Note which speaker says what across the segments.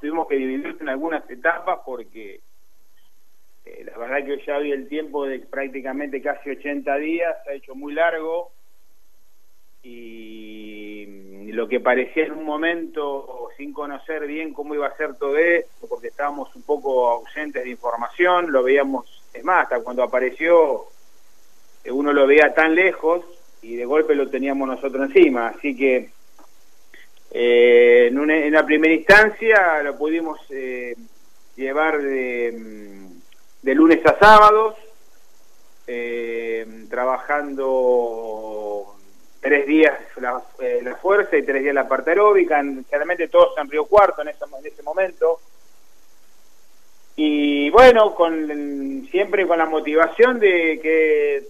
Speaker 1: tuvimos que dividir en algunas etapas porque eh, la verdad que ya hoy el tiempo de prácticamente casi 80 días se ha hecho muy largo y lo que parecía en un momento sin conocer bien cómo iba a ser todo esto, porque estábamos un poco ausentes de información, lo veíamos, es más, hasta cuando apareció eh, uno lo veía tan lejos y de golpe lo teníamos nosotros encima, así que eh, en, una, en la primera instancia lo pudimos eh, llevar de, lunes a sábados, eh, trabajando tres días la, la, fuerza y tres días la parte aeróbica, generalmente todos en Río Cuarto en ese, en ese momento. Y bueno, con siempre con la motivación de que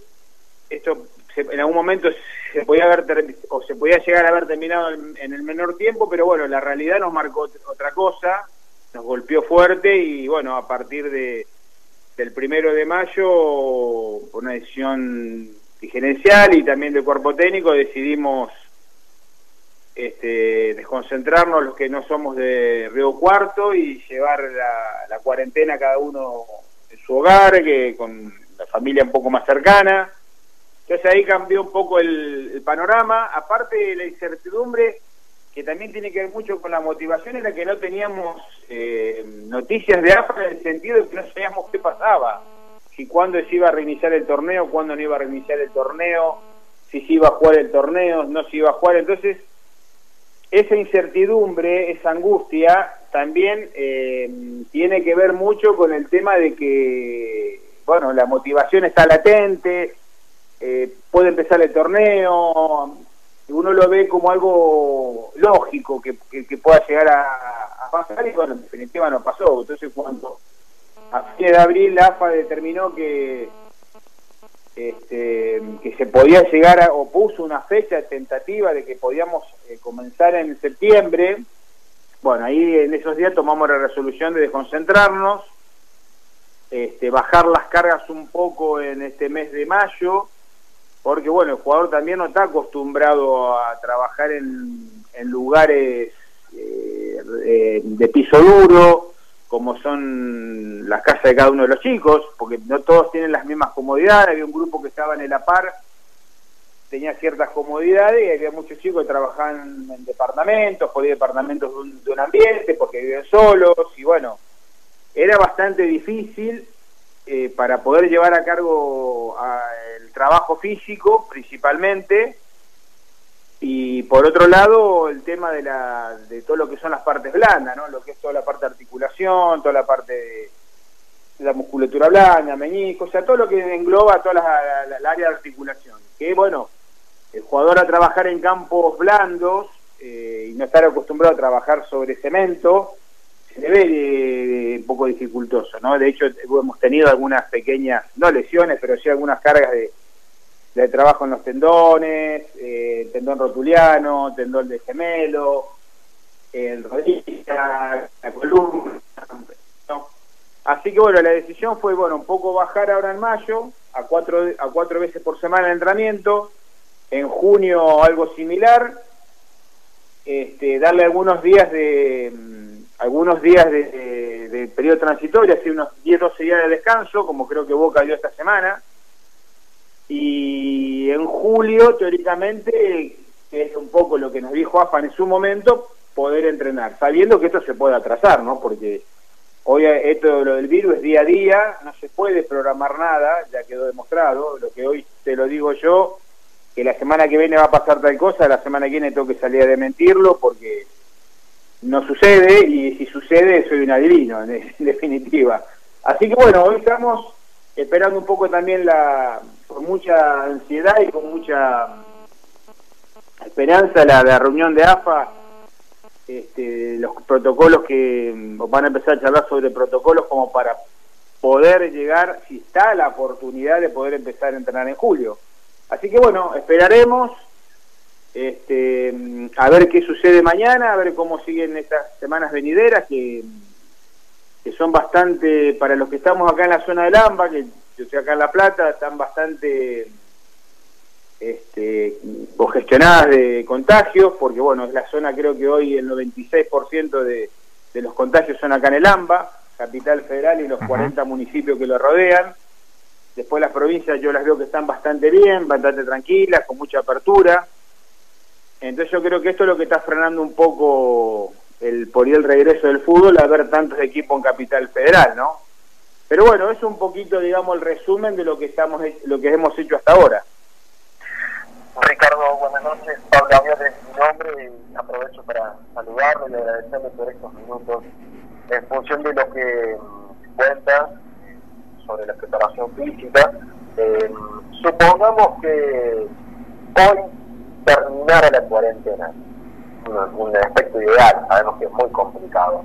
Speaker 1: esto en algún momento se podía haber o se podía llegar a haber terminado en, el menor tiempo, pero bueno, la realidad nos marcó otra cosa, nos golpeó fuerte y bueno, a partir de del primero de mayo, por una decisión gerencial y también del cuerpo técnico, decidimos este, desconcentrarnos los que no somos de Río Cuarto y llevar la, la cuarentena cada uno en su hogar, que con la familia un poco más cercana entonces ahí cambió un poco el, panorama, aparte de la incertidumbre, que también tiene que ver mucho con la motivación en la que no teníamos eh, noticias de AFA en el sentido de que no sabíamos qué pasaba, si cuándo se iba a reiniciar el torneo, cuándo no iba a reiniciar el torneo, si se iba a jugar el torneo, no se iba a jugar, entonces esa incertidumbre, esa angustia, también eh, tiene que ver mucho con el tema de que, bueno, la motivación está latente, eh, puede empezar el torneo, uno lo ve como algo lógico que, pueda llegar a, pasar y bueno, en definitiva no pasó. Entonces cuando a fines de abril la AFA determinó que este, que se podía llegar a, o puso una fecha tentativa de que podíamos eh, comenzar en septiembre, bueno, ahí en esos días tomamos la resolución de desconcentrarnos, este, bajar las cargas un poco en este mes de mayo, porque bueno, el jugador también no está acostumbrado a trabajar en, lugares eh, de piso duro, como son las casas de cada uno de los chicos, porque no todos tienen las mismas comodidades, había un grupo que estaba en el APAR, tenía ciertas comodidades y había muchos chicos que trabajaban en departamentos, podía departamentos de un, de un ambiente, porque viven solos, y bueno, era bastante difícil eh, para poder llevar a cargo el trabajo físico principalmente y por otro lado el tema de, la, de todo lo que son las partes blandas, ¿no? lo que es toda la parte de articulación, toda la parte de, la musculatura blanda, meñico, o sea, todo lo que engloba toda la, área de articulación. Que bueno, el jugador a trabajar en campos blandos eh, y no estar acostumbrado a trabajar sobre cemento, se ve un poco dificultoso, ¿no? De hecho, hemos tenido algunas pequeñas, no lesiones, pero sí algunas cargas de, trabajo en los tendones, eh, tendón rotuliano, tendón de gemelo, el rodilla, la columna, Así que bueno, la decisión fue, bueno, un poco bajar ahora en mayo, a cuatro, a cuatro veces por semana de entrenamiento, en junio algo similar, este, darle algunos días de algunos días de, periodo transitorio, así unos 10, 12 días de descanso, como creo que Boca dio esta semana. Y en julio, teóricamente, que es un poco lo que nos dijo AFA en su momento, poder entrenar, sabiendo que esto se puede atrasar, ¿no? Porque hoy esto lo del virus es día a día, no se puede programar nada, ya quedó demostrado, lo que hoy te lo digo yo, que la semana que viene va a pasar tal cosa, la semana que viene tengo que salir a desmentirlo porque no sucede y si sucede soy un adivino, en, definitiva. Así que bueno, hoy estamos esperando un poco también la con mucha ansiedad y con mucha esperanza la, la reunión de AFA, este, los protocolos que van a empezar a charlar sobre protocolos como para poder llegar, si está la oportunidad de poder empezar a entrenar en julio. Así que bueno, esperaremos, este, a ver qué sucede mañana, a ver cómo siguen estas semanas venideras, que, que son bastante, para los que estamos acá en la zona del AMBA, que yo estoy acá en La Plata, están bastante este, congestionadas de contagios, porque bueno, es la zona creo que hoy el 96% de, de los contagios son acá en el AMBA, capital federal y los 40 municipios que lo rodean. Después las provincias yo las veo que están bastante bien, bastante tranquilas, con mucha apertura. Entonces yo creo que esto es lo que está frenando un poco el por el regreso del fútbol a ver tantos equipos en capital federal, ¿no? Pero bueno, es un poquito, digamos, el resumen de lo que estamos, lo que hemos hecho hasta ahora.
Speaker 2: Ricardo, buenas noches. Pablo Javier es mi nombre y aprovecho para saludarlo y agradecerle por estos minutos en función de lo que mm, cuenta sobre la preparación física. Eh, supongamos que hoy terminara la cuarentena, un, aspecto ideal, sabemos que es muy complicado.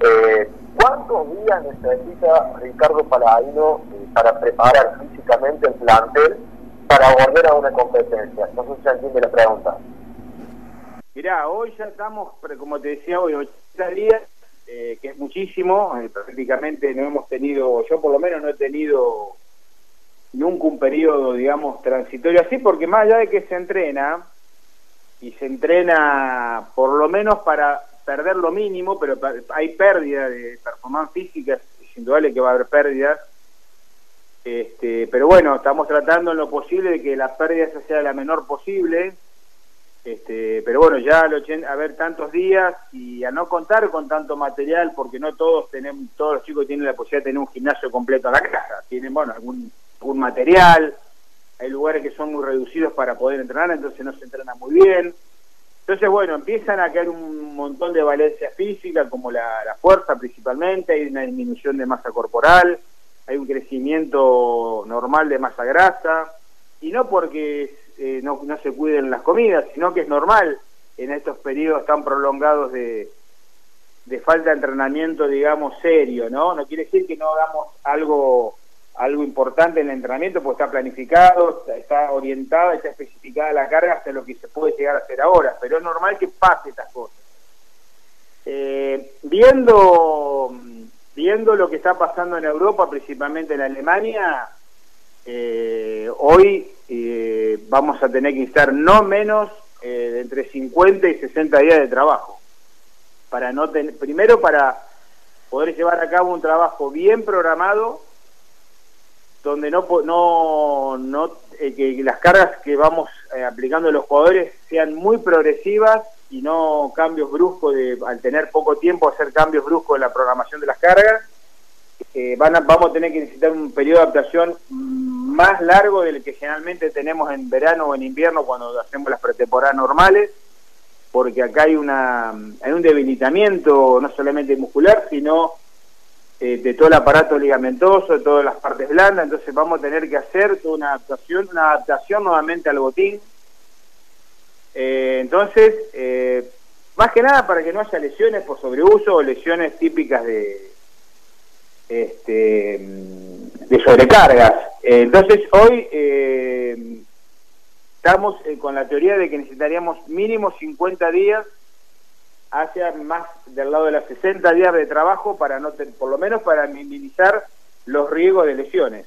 Speaker 2: Eh, ¿Cuántos días necesita Ricardo Paladino eh, para preparar físicamente el plantel para volver a una competencia? No sé si se entiende la pregunta.
Speaker 1: Mirá, hoy ya estamos, como te decía hoy, 80 días, eh, que es muchísimo, eh, prácticamente no hemos tenido, yo por lo menos no he tenido nunca un periodo, digamos, transitorio así, porque más allá de que se entrena, y se entrena por lo menos para perder lo mínimo, pero hay pérdida de performance física, es indudable que va a haber pérdidas, este, pero bueno, estamos tratando en lo posible de que la pérdida sea la menor posible, este, pero bueno, ya al a ver tantos días y a no contar con tanto material, porque no todos tenemos, todos los chicos tienen la posibilidad de tener un gimnasio completo a la casa, tienen bueno algún, algún material, hay lugares que son muy reducidos para poder entrenar, entonces no se entrena muy bien. Entonces, bueno, empiezan a caer un montón de valencias físicas, como la, fuerza principalmente, hay una disminución de masa corporal, hay un crecimiento normal de masa grasa, y no porque eh, no, no se cuiden las comidas, sino que es normal en estos periodos tan prolongados de, de falta de entrenamiento, digamos, serio, ¿no? No quiere decir que no hagamos algo importante en el entrenamiento, porque está planificado, está orientada, está especificada la carga hasta lo que se puede llegar a hacer ahora, pero es normal que pase estas cosas. Eh, viendo, viendo lo que está pasando en Europa, principalmente en Alemania, eh, hoy eh, vamos a tener que estar no menos de entre 50 y 60 días de trabajo. Para no primero para poder llevar a cabo un trabajo bien programado, donde no no no eh, que las cargas que vamos eh, aplicando los jugadores sean muy progresivas y no cambios bruscos de al tener poco tiempo hacer cambios bruscos en la programación de las cargas eh, van vamos a tener que necesitar un periodo de adaptación más largo del que generalmente tenemos en verano o en invierno cuando hacemos las pretemporadas normales porque acá hay una hay un debilitamiento no solamente muscular sino eh, de todo el aparato ligamentoso, de todas las partes blandas, entonces vamos a tener que hacer toda una adaptación, una adaptación nuevamente al botín. Eh, entonces, eh, más que nada para que no haya lesiones por sobreuso o lesiones típicas de, este, de sobrecargas. entonces, hoy estamos con la teoría de que necesitaríamos mínimo 50 días hacia más del lado de las 60 días de trabajo para no por lo menos para minimizar los riesgos de lesiones.